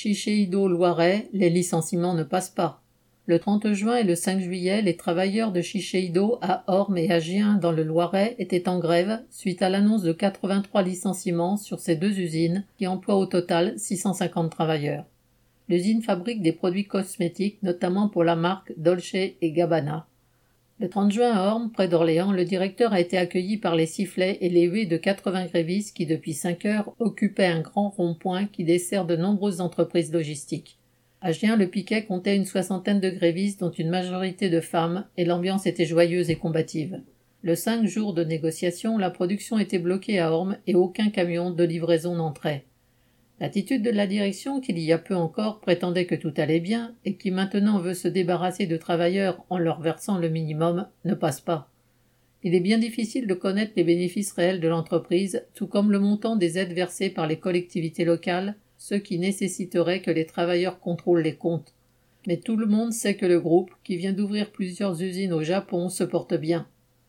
Shiseido Loiret, les licenciements ne passent pas. Le 30 juin et le 5 juillet, les travailleurs de Shiseido à Orme et à Gien dans le Loiret étaient en grève suite à l'annonce de 83 licenciements sur ces deux usines qui emploient au total 650 travailleurs. L'usine fabrique des produits cosmétiques, notamment pour la marque Dolce et Gabbana. Le 30 juin à Orme, près d'Orléans, le directeur a été accueilli par les sifflets et les huées de 80 grévistes qui, depuis 5 heures, occupaient un grand rond-point qui dessert de nombreuses entreprises logistiques. À Gien, le piquet comptait une soixantaine de grévistes, dont une majorité de femmes, et l'ambiance était joyeuse et combative. Le cinq jours de négociation, la production était bloquée à Orme et aucun camion de livraison n'entrait. L'attitude de la direction, qui il y a peu encore prétendait que tout allait bien, et qui maintenant veut se débarrasser de travailleurs en leur versant le minimum, ne passe pas. Il est bien difficile de connaître les bénéfices réels de l'entreprise, tout comme le montant des aides versées par les collectivités locales, ce qui nécessiterait que les travailleurs contrôlent les comptes. Mais tout le monde sait que le groupe, qui vient d'ouvrir plusieurs usines au Japon, se porte bien.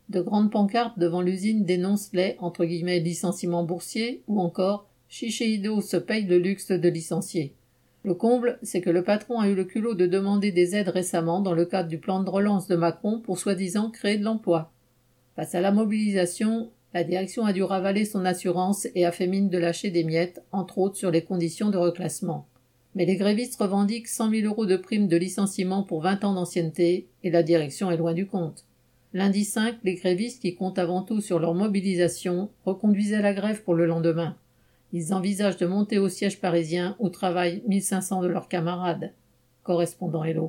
De grandes pancartes devant l'usine dénoncent les entre guillemets licenciements boursiers ou encore Shiseido se paye le luxe de licencier. Le comble, c'est que le patron a eu le culot de demander des aides récemment dans le cadre du plan de relance de Macron pour soi-disant créer de l'emploi. Face à la mobilisation, la direction a dû ravaler son assurance et a fait mine de lâcher des miettes, entre autres sur les conditions de reclassement. Mais les grévistes revendiquent cent mille euros de prime de licenciement pour vingt ans d'ancienneté, et la direction est loin du compte. Lundi 5, les grévistes qui comptent avant tout sur leur mobilisation reconduisaient la grève pour le lendemain. Ils envisagent de monter au siège parisien où travaillent 1500 de leurs camarades. Correspondant Hello.